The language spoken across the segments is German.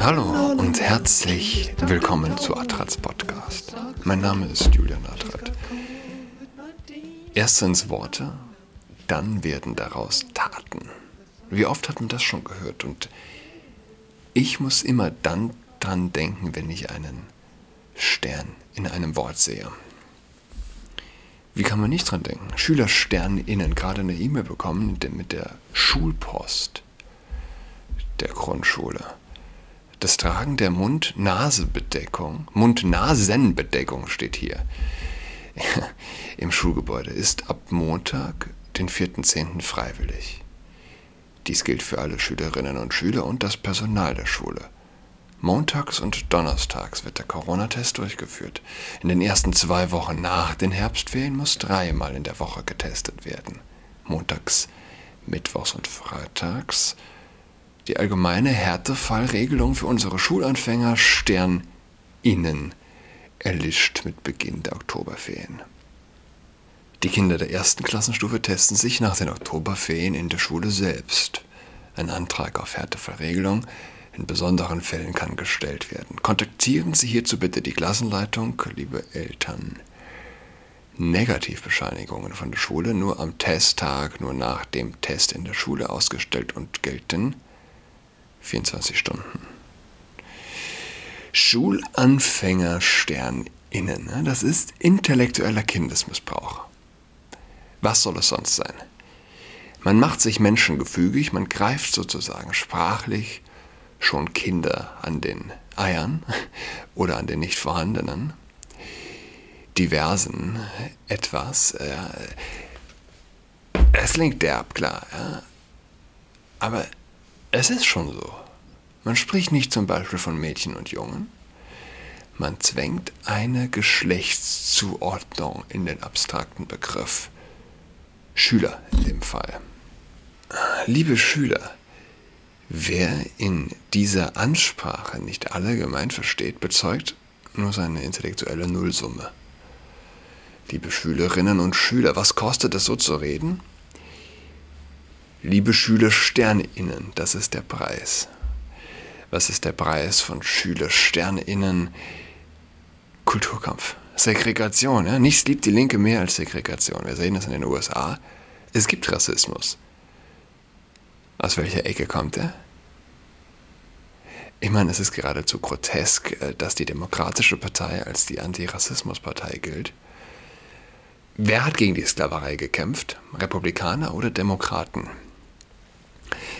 Hallo und herzlich willkommen zu Adrats Podcast. Mein Name ist Julian Adrat. Erst sind es Worte, dann werden daraus Taten. Wie oft hat man das schon gehört? Und ich muss immer dann dran denken, wenn ich einen Stern in einem Wort sehe. Wie kann man nicht dran denken? Schüler SternInnen gerade eine E-Mail bekommen mit der Schulpost der Grundschule. Das Tragen der Mund-Nase-Bedeckung, Mund-Nasen-Bedeckung steht hier im Schulgebäude, ist ab Montag, den 4.10. freiwillig. Dies gilt für alle Schülerinnen und Schüler und das Personal der Schule. Montags und Donnerstags wird der Corona-Test durchgeführt. In den ersten zwei Wochen nach den Herbstferien muss dreimal in der Woche getestet werden. Montags, Mittwochs und Freitags. Die allgemeine Härtefallregelung für unsere Schulanfänger Stern innen erlischt mit Beginn der Oktoberferien. Die Kinder der ersten Klassenstufe testen sich nach den Oktoberferien in der Schule selbst. Ein Antrag auf Härtefallregelung in besonderen Fällen kann gestellt werden. Kontaktieren Sie hierzu bitte die Klassenleitung, liebe Eltern. Negativbescheinigungen von der Schule nur am Testtag, nur nach dem Test in der Schule ausgestellt und gelten 24 Stunden. Schulanfänger SternInnen, ne? das ist intellektueller Kindesmissbrauch. Was soll es sonst sein? Man macht sich Menschen gefügig, man greift sozusagen sprachlich schon Kinder an den Eiern oder an den nicht vorhandenen, diversen etwas. Äh, es klingt derb, klar, aber es ist schon so. Man spricht nicht zum Beispiel von Mädchen und Jungen. Man zwängt eine Geschlechtszuordnung in den abstrakten Begriff. Schüler in dem Fall. Liebe Schüler, Wer in dieser Ansprache nicht alle gemeint versteht, bezeugt nur seine intellektuelle Nullsumme. Liebe Schülerinnen und Schüler, was kostet es so zu reden? Liebe Schüler Sterninnen, das ist der Preis. Was ist der Preis von Schüler Sterninnen? Kulturkampf. Segregation. Ja? Nichts liebt die Linke mehr als Segregation. Wir sehen das in den USA. Es gibt Rassismus. Aus welcher Ecke kommt er? Ich meine, es ist geradezu grotesk, äh, dass die Demokratische Partei als die Antirassismuspartei gilt. Wer hat gegen die Sklaverei gekämpft? Republikaner oder Demokraten?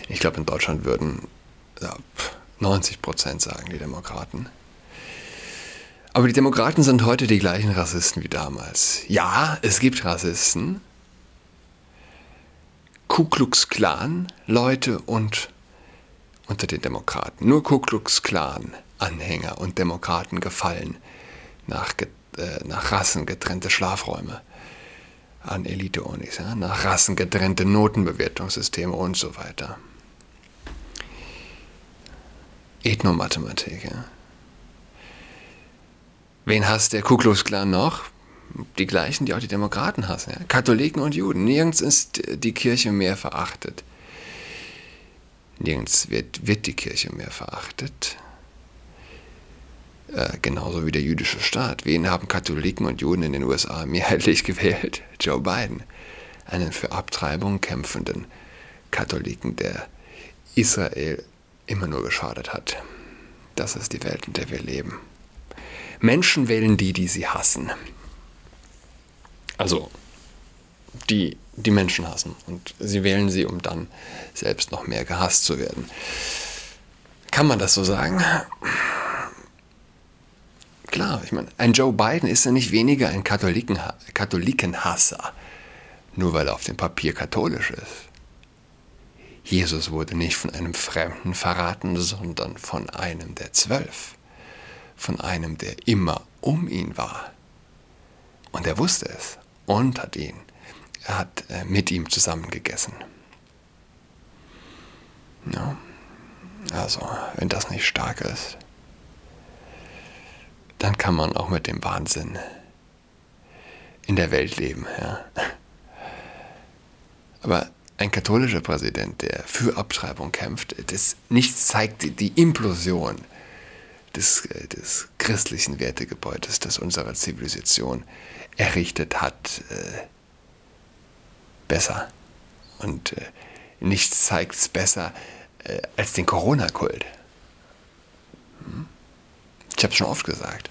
Ich glaube, in Deutschland würden ja, 90 Prozent sagen, die Demokraten. Aber die Demokraten sind heute die gleichen Rassisten wie damals. Ja, es gibt Rassisten, Ku Klux Klan Leute und unter den Demokraten. Nur Ku Klux Klan Anhänger und Demokraten gefallen nach, äh, nach Rassen getrennte Schlafräume an Elite-Unis, ja? nach Rassen getrennte Notenbewertungssysteme und so weiter. Ethnomathematik. Ja? Wen hasst der Ku Klux Klan noch? die gleichen, die auch die Demokraten hassen. Ja? Katholiken und Juden. Nirgends ist die Kirche mehr verachtet. Nirgends wird, wird die Kirche mehr verachtet. Äh, genauso wie der jüdische Staat. Wen haben Katholiken und Juden in den USA mehrheitlich gewählt? Joe Biden. Einen für Abtreibung kämpfenden Katholiken, der Israel immer nur geschadet hat. Das ist die Welt, in der wir leben. Menschen wählen die, die sie hassen. Also, die die Menschen hassen. Und sie wählen sie, um dann selbst noch mehr gehasst zu werden. Kann man das so sagen? Klar, ich meine, ein Joe Biden ist ja nicht weniger ein Katholiken, Katholikenhasser, nur weil er auf dem Papier katholisch ist. Jesus wurde nicht von einem Fremden verraten, sondern von einem der Zwölf, von einem, der immer um ihn war. Und er wusste es und hat ihn, er hat äh, mit ihm zusammen gegessen. Ja. Also, wenn das nicht stark ist, dann kann man auch mit dem Wahnsinn in der Welt leben. Ja. Aber ein katholischer Präsident, der für Abtreibung kämpft, das nichts zeigt die Implosion des, äh, des christlichen Wertegebäudes, das unsere Zivilisation errichtet hat, äh, besser. Und äh, nichts zeigt es besser als den Corona-Kult. Hm? Ich habe es schon oft gesagt.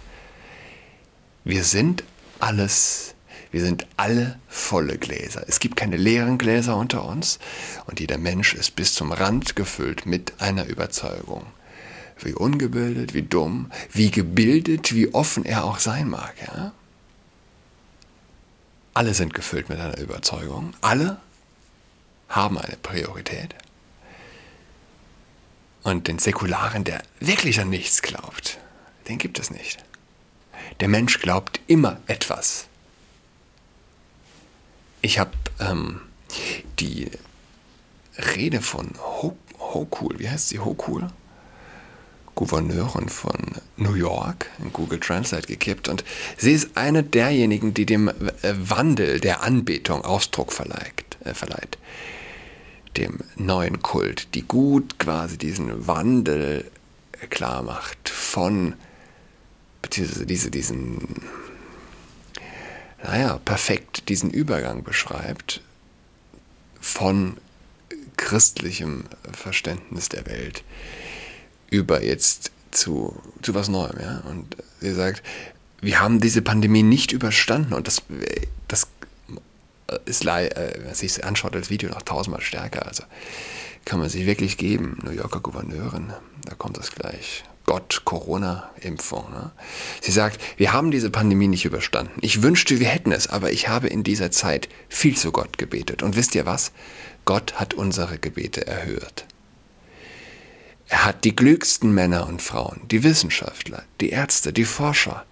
Wir sind alles, wir sind alle volle Gläser. Es gibt keine leeren Gläser unter uns und jeder Mensch ist bis zum Rand gefüllt mit einer Überzeugung. Wie ungebildet, wie dumm, wie gebildet, wie offen er auch sein mag. Ja? Alle sind gefüllt mit einer Überzeugung. Alle haben eine Priorität. Und den Säkularen, der wirklich an nichts glaubt, den gibt es nicht. Der Mensch glaubt immer etwas. Ich habe ähm, die Rede von Hokul, wie heißt sie, Hokul? Gouverneurin von New York in Google Translate gekippt und sie ist eine derjenigen, die dem äh, Wandel der Anbetung Ausdruck verleiht, äh, verleiht. Dem neuen Kult, die gut quasi diesen Wandel klar macht von, beziehungsweise diese, diesen, naja, perfekt diesen Übergang beschreibt von christlichem Verständnis der Welt über jetzt zu, zu was Neuem. Ja? Und sie sagt, wir haben diese Pandemie nicht überstanden und das, das ist, äh, wenn man sich anschaut, das Video noch tausendmal stärker. Also kann man sich wirklich geben. New Yorker Gouverneurin, da kommt das gleich. Gott, Corona-Impfung. Ne? Sie sagt, wir haben diese Pandemie nicht überstanden. Ich wünschte, wir hätten es, aber ich habe in dieser Zeit viel zu Gott gebetet. Und wisst ihr was? Gott hat unsere Gebete erhört. Er hat die klügsten Männer und Frauen, die Wissenschaftler, die Ärzte, die Forscher.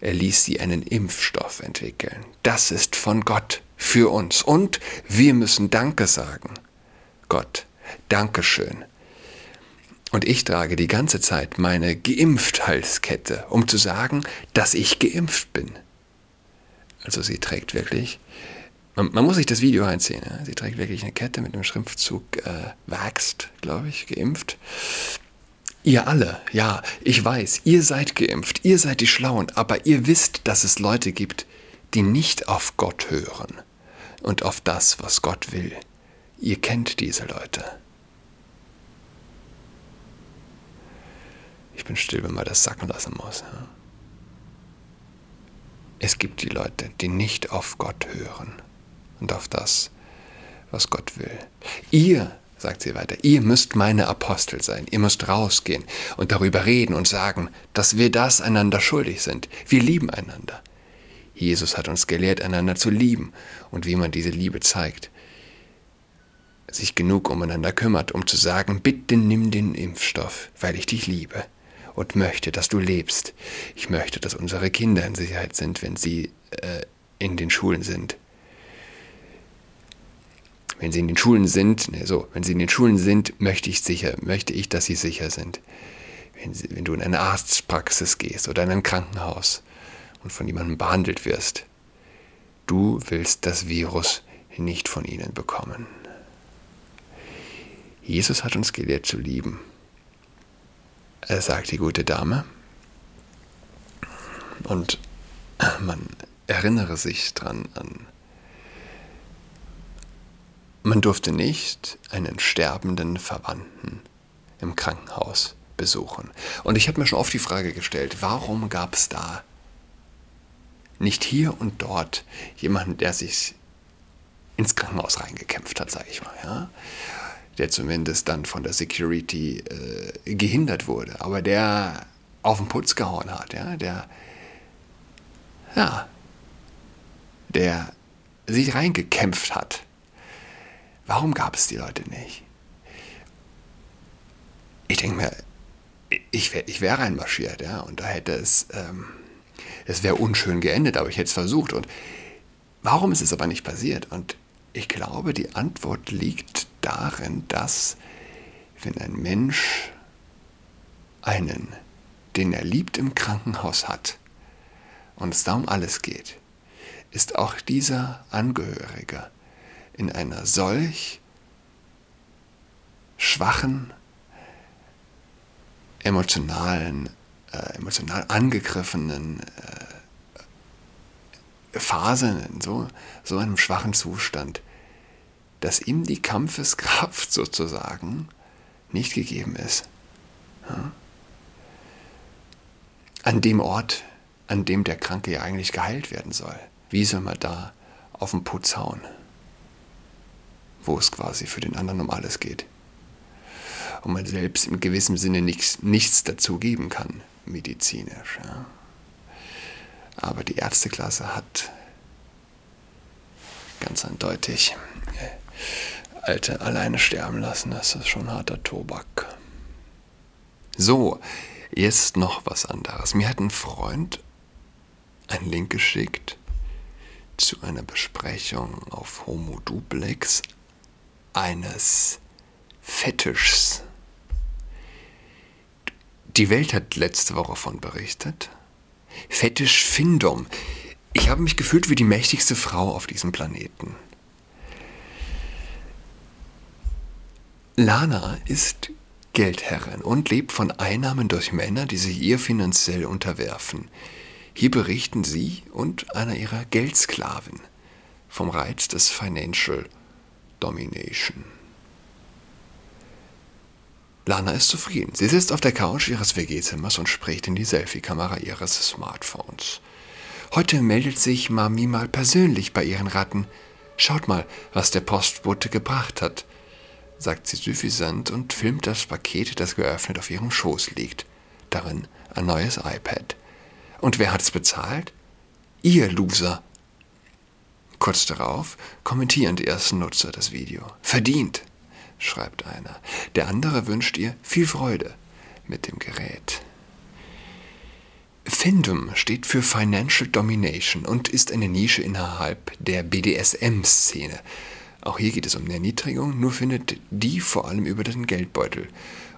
Er ließ sie einen Impfstoff entwickeln. Das ist von Gott für uns. Und wir müssen Danke sagen. Gott, Dankeschön. Und ich trage die ganze Zeit meine Geimpft-Halskette, um zu sagen, dass ich geimpft bin. Also sie trägt wirklich man, man, muss sich das Video einziehen. Ja? Sie trägt wirklich eine Kette mit einem Schriftzug äh, Waxed, glaube ich, geimpft. Ihr alle, ja, ich weiß, ihr seid geimpft, ihr seid die Schlauen, aber ihr wisst, dass es Leute gibt, die nicht auf Gott hören und auf das, was Gott will. Ihr kennt diese Leute. Ich bin still, wenn man das sacken lassen muss. Ja? Es gibt die Leute, die nicht auf Gott hören und auf das, was Gott will. Ihr, sagt sie weiter, ihr müsst meine Apostel sein. Ihr müsst rausgehen und darüber reden und sagen, dass wir das einander schuldig sind. Wir lieben einander. Jesus hat uns gelehrt, einander zu lieben und wie man diese Liebe zeigt. Sich genug umeinander kümmert, um zu sagen, bitte nimm den Impfstoff, weil ich dich liebe und möchte, dass du lebst. Ich möchte, dass unsere Kinder in Sicherheit sind, wenn sie äh, in den Schulen sind wenn sie in den Schulen sind, ne, so, wenn sie in den Schulen sind, möchte ich sicher, möchte ich, dass sie sicher sind. Wenn, sie, wenn du in eine Arztpraxis gehst oder in ein Krankenhaus und von jemandem behandelt wirst, du willst das Virus nicht von ihnen bekommen. Jesus hat uns gelehrt zu lieben. Sagt die gute Dame. Und man erinnere sich dran an man durfte nicht einen sterbenden Verwandten im Krankenhaus besuchen. Und ich habe mir schon oft die Frage gestellt, warum gab es da nicht hier und dort jemanden, der sich ins Krankenhaus reingekämpft hat, sage ich mal, ja? Der zumindest dann von der Security äh, gehindert wurde, aber der auf den Putz gehauen hat, ja, der, ja, der sich reingekämpft hat Warum gab es die Leute nicht? Ich denke mir, ich, wär, ich wäre reinmarschiert, ja, und da hätte es, ähm, es wäre unschön geendet, aber ich hätte es versucht. Und warum ist es aber nicht passiert? Und ich glaube, die Antwort liegt darin, dass wenn ein Mensch einen, den er liebt, im Krankenhaus hat und es da um alles geht, ist auch dieser Angehörige in einer solch schwachen, emotionalen, äh, emotional angegriffenen äh, Phase, in so, so einem schwachen Zustand, dass ihm die Kampfeskraft sozusagen nicht gegeben ist. Ja? An dem Ort, an dem der Kranke ja eigentlich geheilt werden soll. Wie soll man da auf den Putz hauen? Wo es quasi für den anderen um alles geht. Und man selbst im gewissen Sinne nichts, nichts dazu geben kann, medizinisch. Ja? Aber die Ärzteklasse hat ganz eindeutig Alte alleine sterben lassen, das ist schon harter Tobak. So, jetzt noch was anderes. Mir hat ein Freund einen Link geschickt zu einer Besprechung auf Homo Duplex eines Fetischs. Die Welt hat letzte Woche davon berichtet. Fetisch Findom. Ich habe mich gefühlt wie die mächtigste Frau auf diesem Planeten. Lana ist Geldherrin und lebt von Einnahmen durch Männer, die sich ihr finanziell unterwerfen. Hier berichten sie und einer ihrer Geldsklaven vom Reiz des Financial Domination. Lana ist zufrieden. Sie sitzt auf der Couch ihres WG-Zimmers und spricht in die Selfie-Kamera ihres Smartphones. Heute meldet sich Mami mal persönlich bei ihren Ratten. Schaut mal, was der Postbote gebracht hat sagt sie suffisant und filmt das Paket, das geöffnet auf ihrem Schoß liegt. Darin ein neues iPad. Und wer hat es bezahlt? Ihr Loser. Kurz darauf kommentieren die ersten Nutzer das Video. Verdient, schreibt einer. Der andere wünscht ihr viel Freude mit dem Gerät. Findom steht für Financial Domination und ist eine Nische innerhalb der BDSM-Szene. Auch hier geht es um Erniedrigung, nur findet die vor allem über den Geldbeutel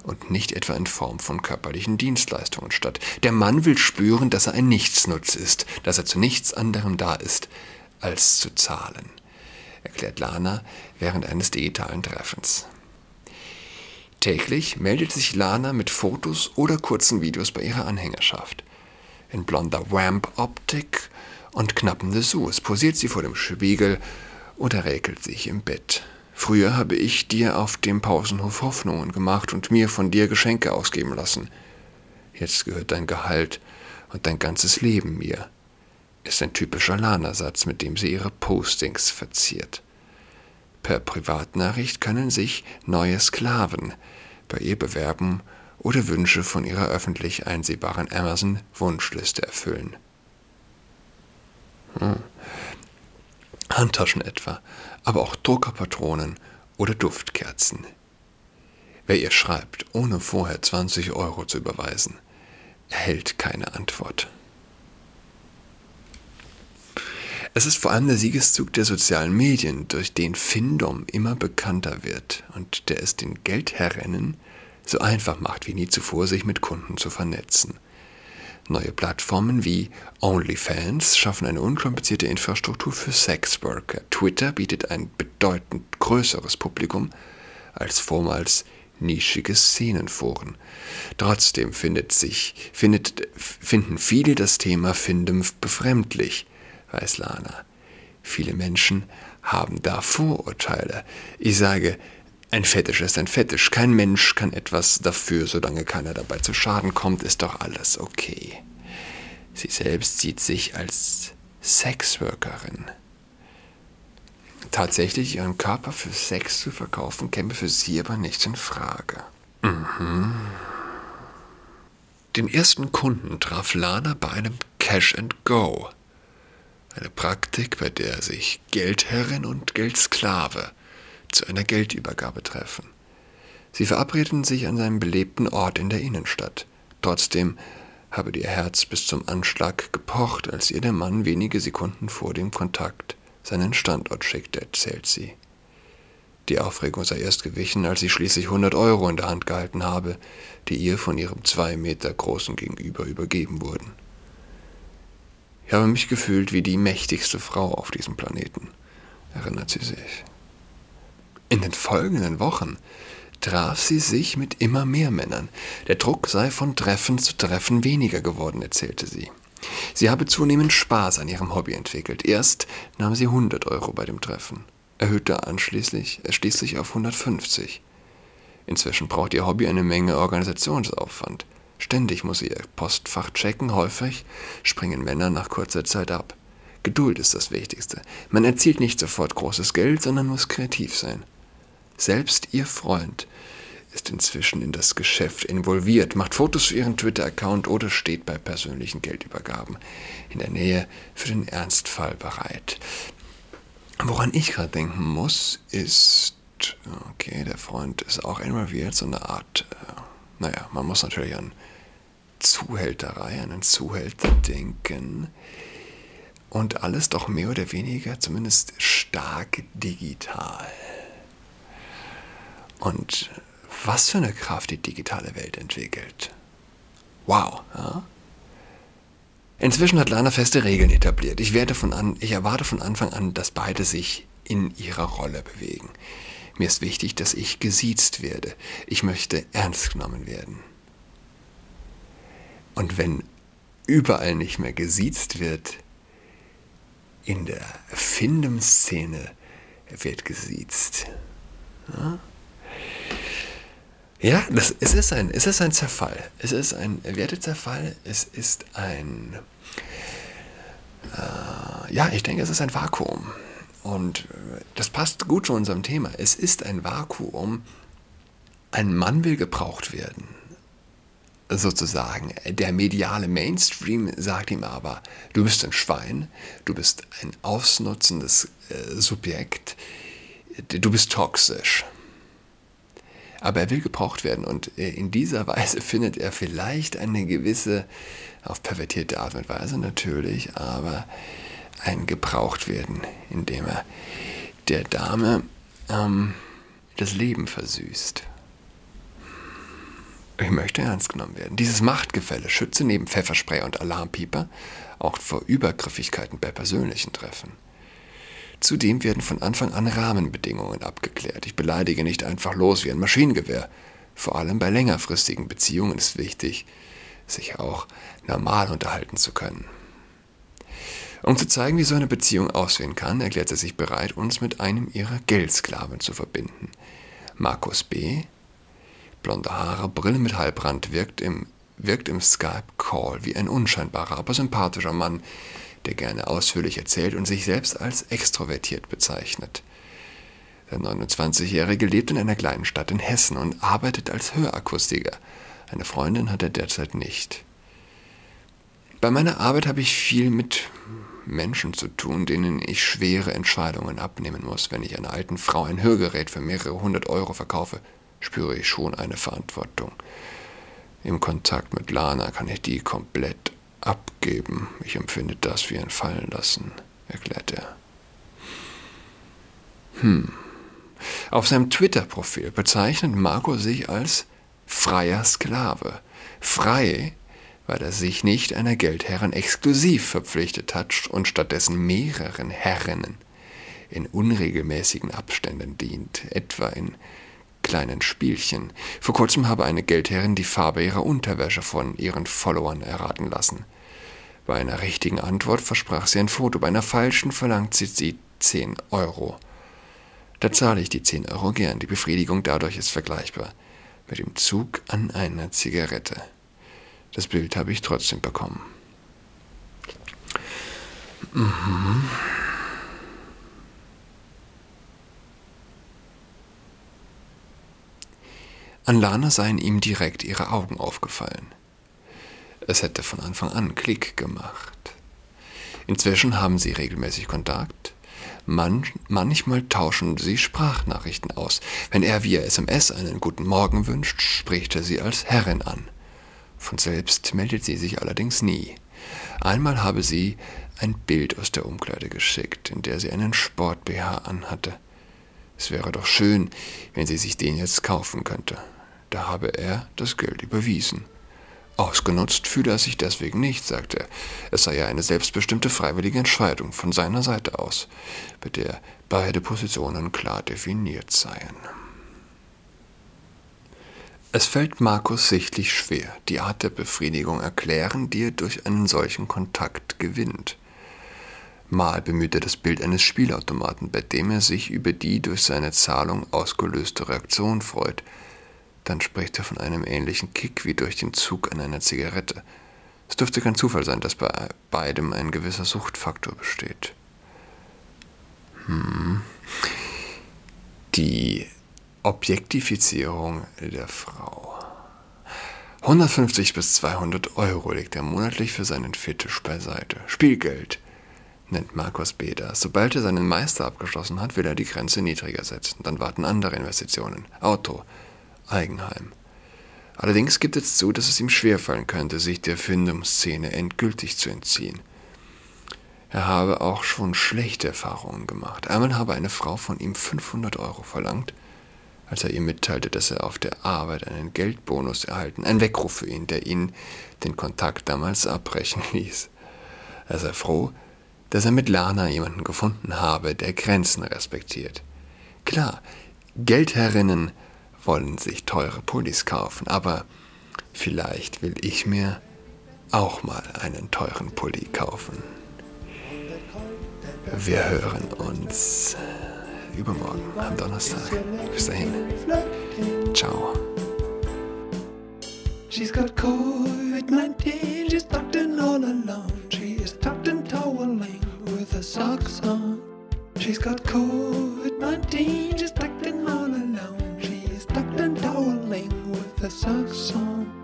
und nicht etwa in Form von körperlichen Dienstleistungen statt. Der Mann will spüren, dass er ein Nichtsnutz ist, dass er zu nichts anderem da ist, als zu zahlen, erklärt Lana während eines digitalen Treffens. Täglich meldet sich Lana mit Fotos oder kurzen Videos bei ihrer Anhängerschaft. In blonder Wamp-Optik und knappen Dessous posiert sie vor dem Spiegel oder räkelt sich im Bett. Früher habe ich dir auf dem Pausenhof Hoffnungen gemacht und mir von dir Geschenke ausgeben lassen. Jetzt gehört dein Gehalt und dein ganzes Leben mir, ist ein typischer Lana-Satz, mit dem sie ihre Postings verziert. Per Privatnachricht können sich neue Sklaven bei ihr bewerben oder Wünsche von ihrer öffentlich einsehbaren Amazon-Wunschliste erfüllen. Hm. Handtaschen etwa, aber auch Druckerpatronen oder Duftkerzen. Wer ihr schreibt, ohne vorher 20 Euro zu überweisen, erhält keine Antwort. Es ist vor allem der Siegeszug der sozialen Medien, durch den Findom immer bekannter wird und der es den Geldherrinnen so einfach macht wie nie zuvor, sich mit Kunden zu vernetzen. Neue Plattformen wie OnlyFans schaffen eine unkomplizierte Infrastruktur für Sexworker. Twitter bietet ein bedeutend größeres Publikum als vormals nischige Szenenforen. Trotzdem findet sich, findet, finden viele das Thema Findem befremdlich, weiß Lana. Viele Menschen haben da Vorurteile. Ich sage, ein Fetisch ist ein Fetisch. Kein Mensch kann etwas dafür, solange keiner dabei zu Schaden kommt, ist doch alles okay. Sie selbst sieht sich als Sexworkerin. Tatsächlich ihren Körper für Sex zu verkaufen, käme für sie aber nicht in Frage. Mhm. Den ersten Kunden traf Lana bei einem Cash and Go. Eine Praktik, bei der sich Geldherrin und Geldsklave zu einer Geldübergabe treffen. Sie verabredeten sich an seinem belebten Ort in der Innenstadt. Trotzdem habe ihr Herz bis zum Anschlag gepocht, als ihr der Mann wenige Sekunden vor dem Kontakt seinen Standort schickte, erzählt sie. Die Aufregung sei erst gewichen, als sie schließlich 100 Euro in der Hand gehalten habe, die ihr von ihrem zwei Meter großen Gegenüber übergeben wurden. Ich habe mich gefühlt wie die mächtigste Frau auf diesem Planeten, erinnert sie sich. In den folgenden Wochen traf sie sich mit immer mehr Männern. Der Druck sei von Treffen zu Treffen weniger geworden, erzählte sie. Sie habe zunehmend Spaß an ihrem Hobby entwickelt. Erst nahm sie 100 Euro bei dem Treffen, erhöhte anschließend schließlich auf 150. Inzwischen braucht ihr Hobby eine Menge Organisationsaufwand. Ständig muss sie ihr Postfach checken, häufig springen Männer nach kurzer Zeit ab. Geduld ist das Wichtigste. Man erzielt nicht sofort großes Geld, sondern muss kreativ sein. Selbst ihr Freund ist inzwischen in das Geschäft involviert, macht Fotos für ihren Twitter-Account oder steht bei persönlichen Geldübergaben in der Nähe für den Ernstfall bereit. Woran ich gerade denken muss, ist, okay, der Freund ist auch involviert, so eine Art, äh, naja, man muss natürlich an Zuhälterei, an einen Zuhälter denken. Und alles doch mehr oder weniger zumindest stark digital. Und was für eine Kraft die digitale Welt entwickelt. Wow. Ja? Inzwischen hat Lana feste Regeln etabliert. Ich, werde von an, ich erwarte von Anfang an, dass beide sich in ihrer Rolle bewegen. Mir ist wichtig, dass ich gesiezt werde. Ich möchte ernst genommen werden. Und wenn überall nicht mehr gesiezt wird, in der Findem-Szene wird gesiezt. Ja? Ja, das, es, ist ein, es ist ein Zerfall. Es ist ein Wertezerfall. Es ist ein. Äh, ja, ich denke, es ist ein Vakuum. Und das passt gut zu unserem Thema. Es ist ein Vakuum. Ein Mann will gebraucht werden. Sozusagen. Der mediale Mainstream sagt ihm aber, du bist ein Schwein, du bist ein ausnutzendes äh, Subjekt, du bist toxisch aber er will gebraucht werden und äh, in dieser Weise findet er vielleicht eine gewisse, auf pervertierte Art und Weise natürlich, aber ein Gebrauchtwerden, indem er der Dame ähm, das Leben versüßt. Ich möchte ernst genommen werden. Dieses Machtgefälle schütze neben Pfefferspray und Alarmpieper auch vor Übergriffigkeiten bei persönlichen Treffen. Zudem werden von Anfang an Rahmenbedingungen abgeklärt. Ich beleidige nicht einfach los wie ein Maschinengewehr. Vor allem bei längerfristigen Beziehungen ist wichtig, sich auch normal unterhalten zu können. Um zu zeigen, wie so eine Beziehung aussehen kann, erklärt sie sich bereit, uns mit einem ihrer Geldsklaven zu verbinden. Markus B., blonde Haare, Brille mit Halbrand, wirkt im, wirkt im Skype-Call wie ein unscheinbarer, aber sympathischer Mann, der gerne ausführlich erzählt und sich selbst als extrovertiert bezeichnet. Der 29-Jährige lebt in einer kleinen Stadt in Hessen und arbeitet als Hörakustiker. Eine Freundin hat er derzeit nicht. Bei meiner Arbeit habe ich viel mit Menschen zu tun, denen ich schwere Entscheidungen abnehmen muss. Wenn ich einer alten Frau ein Hörgerät für mehrere hundert Euro verkaufe, spüre ich schon eine Verantwortung. Im Kontakt mit Lana kann ich die komplett abgeben. Ich empfinde das wie ein Fallenlassen, erklärt er. Hm. Auf seinem Twitter-Profil bezeichnet Marco sich als freier Sklave. Frei, weil er sich nicht einer Geldherrin exklusiv verpflichtet hat und stattdessen mehreren Herrinnen in unregelmäßigen Abständen dient, etwa in kleinen Spielchen. Vor kurzem habe eine Geldherrin die Farbe ihrer Unterwäsche von ihren Followern erraten lassen. Bei einer richtigen Antwort versprach sie ein Foto, bei einer falschen verlangt sie, sie 10 Euro. Da zahle ich die 10 Euro gern. Die Befriedigung dadurch ist vergleichbar mit dem Zug an einer Zigarette. Das Bild habe ich trotzdem bekommen. Mhm. An Lana seien ihm direkt ihre Augen aufgefallen. Es hätte von Anfang an Klick gemacht. Inzwischen haben sie regelmäßig Kontakt. Man, manchmal tauschen sie Sprachnachrichten aus. Wenn er via SMS einen guten Morgen wünscht, spricht er sie als Herrin an. Von selbst meldet sie sich allerdings nie. Einmal habe sie ein Bild aus der Umkleide geschickt, in der sie einen Sport-BH anhatte. Es wäre doch schön, wenn sie sich den jetzt kaufen könnte. Da habe er das Geld überwiesen. Ausgenutzt fühle er sich deswegen nicht, sagte er. Es sei ja eine selbstbestimmte freiwillige Entscheidung von seiner Seite aus, bei der beide Positionen klar definiert seien. Es fällt Markus sichtlich schwer, die Art der Befriedigung erklären, die er durch einen solchen Kontakt gewinnt. Mal bemüht er das Bild eines Spielautomaten, bei dem er sich über die durch seine Zahlung ausgelöste Reaktion freut. Dann spricht er von einem ähnlichen Kick wie durch den Zug an einer Zigarette. Es dürfte kein Zufall sein, dass bei beidem ein gewisser Suchtfaktor besteht. Hm. Die Objektifizierung der Frau. 150 bis 200 Euro legt er monatlich für seinen Fetisch beiseite. Spielgeld nennt Markus Beda. Sobald er seinen Meister abgeschlossen hat, will er die Grenze niedriger setzen. Dann warten andere Investitionen. Auto, Eigenheim. Allerdings gibt es zu, dass es ihm schwerfallen könnte, sich der Findungsszene endgültig zu entziehen. Er habe auch schon schlechte Erfahrungen gemacht. Einmal habe eine Frau von ihm 500 Euro verlangt, als er ihr mitteilte, dass er auf der Arbeit einen Geldbonus erhalten, ein Weckruf für ihn, der ihn den Kontakt damals abbrechen ließ. Er sei froh, dass er mit Lana jemanden gefunden habe, der Grenzen respektiert. Klar, Geldherrinnen wollen sich teure Pullis kaufen, aber vielleicht will ich mir auch mal einen teuren Pulli kaufen. Wir hören uns übermorgen am Donnerstag. Bis dahin. Ciao. She's got COVID-19, she's tucked in all alone. She is tucked in toweling with her socks on. She's got COVID-19, she's tucked her socks.